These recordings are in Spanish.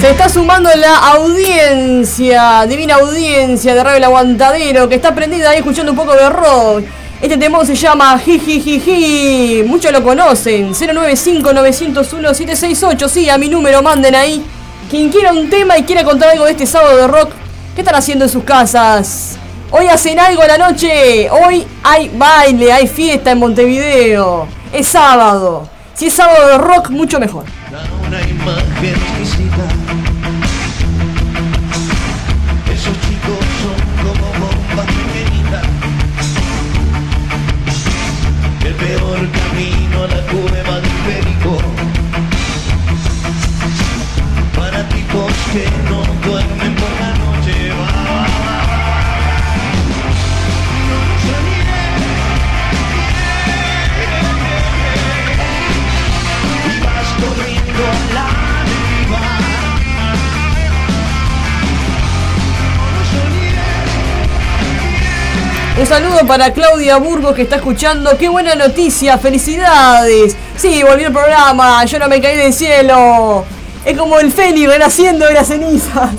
Se está sumando la audiencia, divina audiencia de Radio Aguantadero, que está prendida ahí escuchando un poco de rock. Este tema se llama Jijijiji. Muchos lo conocen. 095-901-768. Sí, a mi número manden ahí. Quien quiera un tema y quiera contar algo de este sábado de rock, ¿qué están haciendo en sus casas? Hoy hacen algo a la noche. Hoy hay baile, hay fiesta en Montevideo. Es sábado. Si es sábado de rock, mucho mejor. Una imagen exquisita. Esos chicos son como bombas pequeñitas. El peor camino a la cueva del perico. Para tipos que no duermen Un saludo para Claudia Burgos que está escuchando. ¡Qué buena noticia! ¡Felicidades! Sí, volvió el programa. Yo no me caí del cielo. Es como el fénix renaciendo de las cenizas.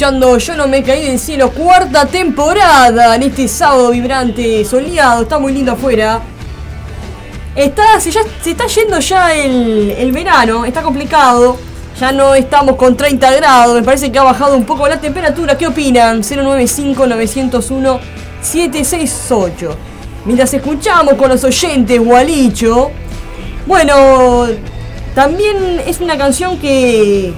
Yo no me caí del cielo, cuarta temporada en este sábado vibrante, soleado, está muy lindo afuera. Está, se, ya, se está yendo ya el, el verano, está complicado. Ya no estamos con 30 grados, me parece que ha bajado un poco la temperatura. ¿Qué opinan? 095-901-768. Mientras escuchamos con los oyentes Gualicho. Bueno, también es una canción que,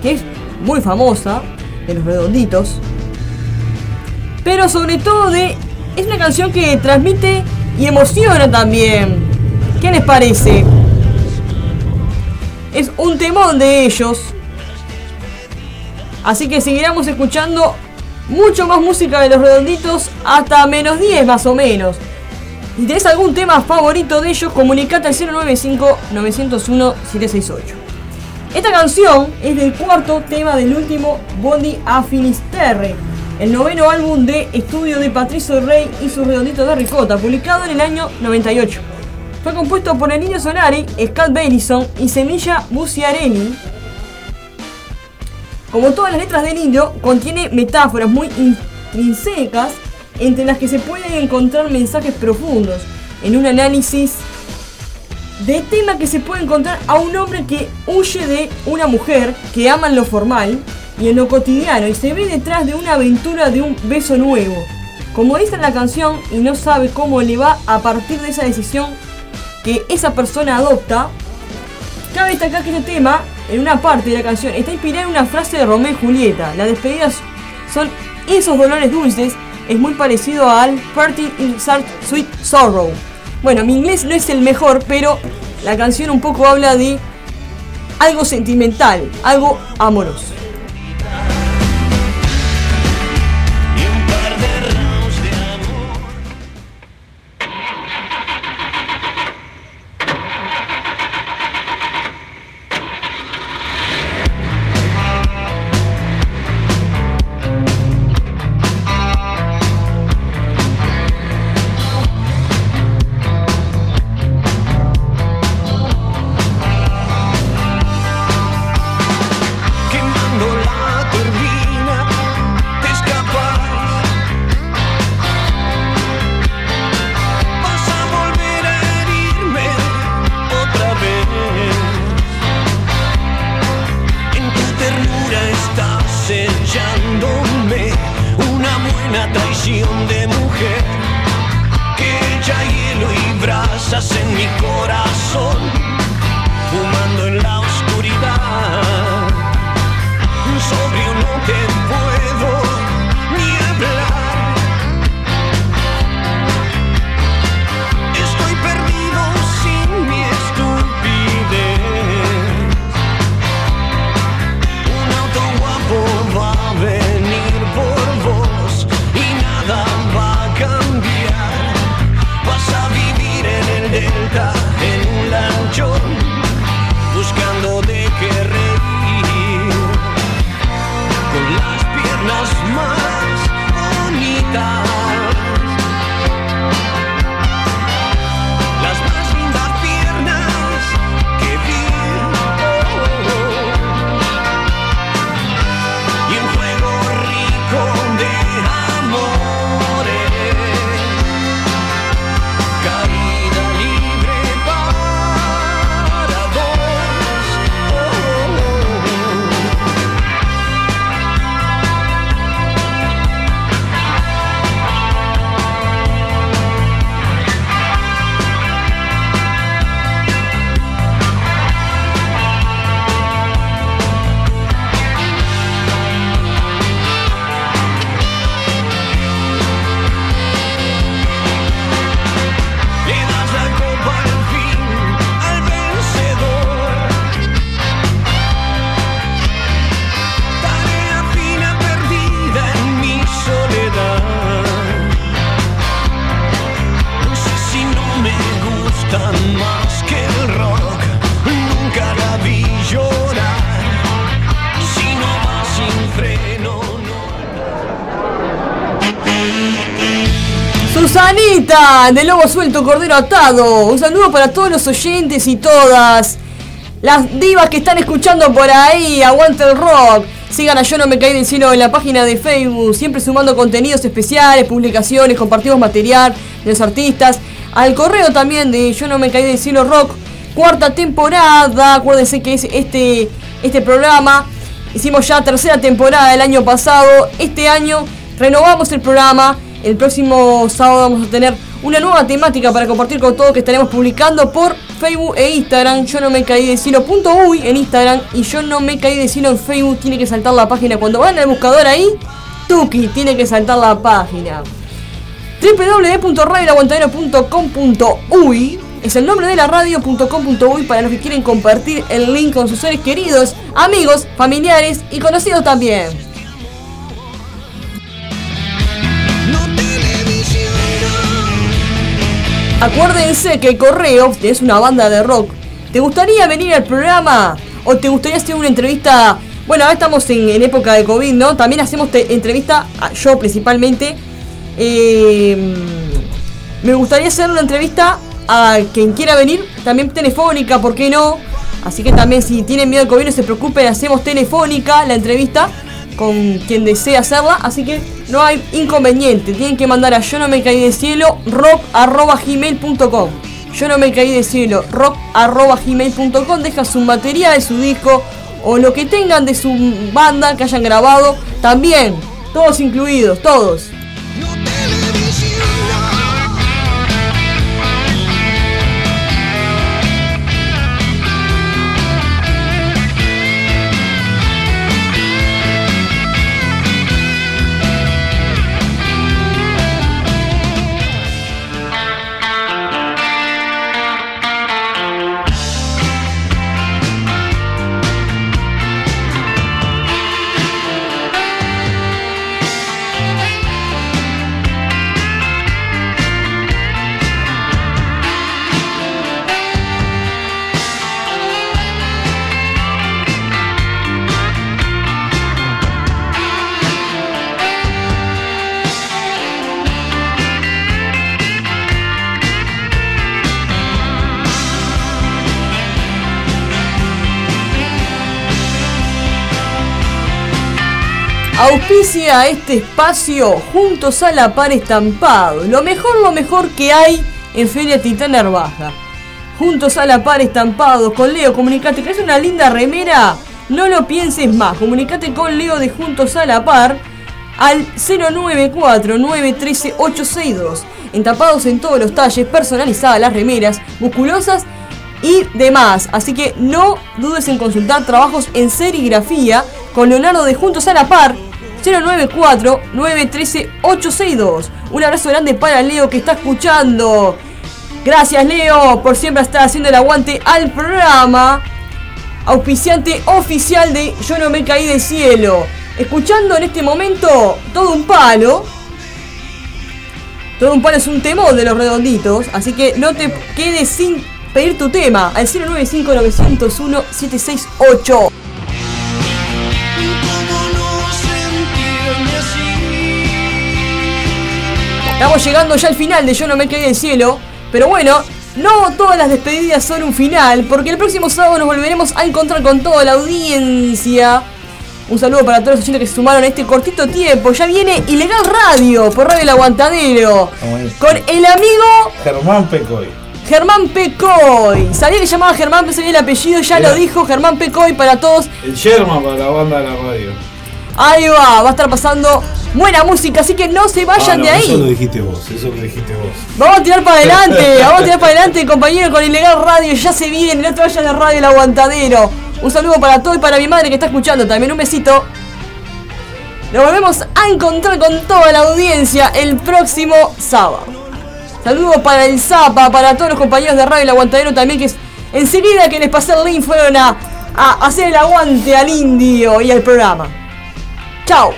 que es muy famosa, de los redonditos. Pero sobre todo de. Es una canción que transmite y emociona también. ¿Qué les parece? Es un temón de ellos. Así que seguiremos escuchando mucho más música de los redonditos hasta menos 10 más o menos. Si tenés algún tema favorito de ellos, comunicate al 095-901-768. Esta canción es del cuarto tema del último Bondi a Finisterre, el noveno álbum de estudio de Patricio Rey y sus redonditos de ricota, publicado en el año 98. Fue compuesto por el niño Solari, Scott Bailison y Semilla Buciarelli. Como todas las letras del indio, contiene metáforas muy intrínsecas entre las que se pueden encontrar mensajes profundos en un análisis de tema que se puede encontrar a un hombre que huye de una mujer que ama en lo formal y en lo cotidiano y se ve detrás de una aventura de un beso nuevo. Como dice en la canción y no sabe cómo le va a partir de esa decisión que esa persona adopta, cabe destacar que este tema, en una parte de la canción, está inspirado en una frase de Romeo y Julieta. Las despedidas son esos dolores dulces, es muy parecido al Party in Sweet Sorrow. Bueno, mi inglés no es el mejor, pero la canción un poco habla de algo sentimental, algo amoroso. Traición de mujer. Que echa hielo y brasas en mi corazón, De Lobo Suelto, Cordero Atado. Un saludo para todos los oyentes y todas las divas que están escuchando por ahí. Aguante el rock. Sigan a Yo No Me Caí del Cielo en la página de Facebook, siempre sumando contenidos especiales, publicaciones, compartimos material de los artistas. Al correo también de Yo No Me Caí del Cielo Rock, cuarta temporada. Acuérdense que es este, este programa. Hicimos ya tercera temporada el año pasado. Este año renovamos el programa. El próximo sábado vamos a tener una nueva temática para compartir con todos que estaremos publicando por Facebook e Instagram. Yo no me caí de cielo en Instagram y yo no me caí de cielo en Facebook. Tiene que saltar la página. Cuando van al buscador ahí, Tuki, tiene que saltar la página. www.radioaguantadero.com.uy es el nombre de la radio.com.uy para los que quieren compartir el link con sus seres queridos, amigos, familiares y conocidos también. Acuérdense que Correo es una banda de rock. ¿Te gustaría venir al programa? ¿O te gustaría hacer una entrevista? Bueno, ahora estamos en, época de COVID, ¿no? También hacemos entrevista, yo principalmente. Em, me gustaría hacer una entrevista a quien quiera venir, también telefónica, ¿por qué no? Así que también si tienen miedo al COVID no se preocupen, hacemos telefónica la entrevista con quien desea hacerla, así que no hay inconveniente. Tienen que mandar a yo no me caí de cielo rock arroba gmail.com. Yo no me caí de cielo rock arroba gmail.com. Deja su material, su disco o lo que tengan de su banda que hayan grabado. También, todos incluidos, todos. Auspicia este espacio juntos a la par estampado. Lo mejor, lo mejor que hay en Feria Titán Baja. Juntos a la par estampado con Leo, comunicate que es una linda remera. No lo pienses más, comunicate con Leo de Juntos a la par al 094 913 862. Entapados en todos los talles, personalizadas las remeras, musculosas y demás. Así que no dudes en consultar trabajos en serigrafía con Leonardo de Juntos a la Par 094-913-862. Un abrazo grande para Leo que está escuchando. Gracias Leo por siempre estar haciendo el aguante al programa. Auspiciante oficial de Yo no me caí del cielo. Escuchando en este momento todo un palo. Todo un palo es un temor de los redonditos. Así que no te quedes sin pedir tu tema al 095 901 768. Estamos llegando ya al final de Yo no me caí del cielo. Pero bueno, no todas las despedidas son un final, porque el próximo sábado nos volveremos a encontrar con toda la audiencia. Un saludo para todos los oyentes que se sumaron a este cortito tiempo. Ya viene Ilegal Radio por Radio El Aguantadero. Con el amigo Germán Pecoy. Germán Pecoy. Sabía que llamaba Germán, pero sabía el apellido, ya lo dijo. Germán Pecoy para todos. El Sherman para la banda de la radio. Ahí va, va a estar pasando buena música, así que no se vayan Ah, no, de ahí. Eso lo dijiste vos, eso lo dijiste vos. Vamos a tirar para adelante, vamos a tirar para adelante, compañero, con Ilegal Radio. Ya se viene, no te vayas de Radio El Aguantadero. Un saludo para todo y para mi madre que está escuchando también. Un besito. Nos volvemos a encontrar con toda la audiencia el próximo sábado. Saludos para el Zapa, para todos los compañeros de Radio El Aguantadero también, que es- enseguida que les pasé el link fueron a, a hacer el aguante al indio y al programa. Chao.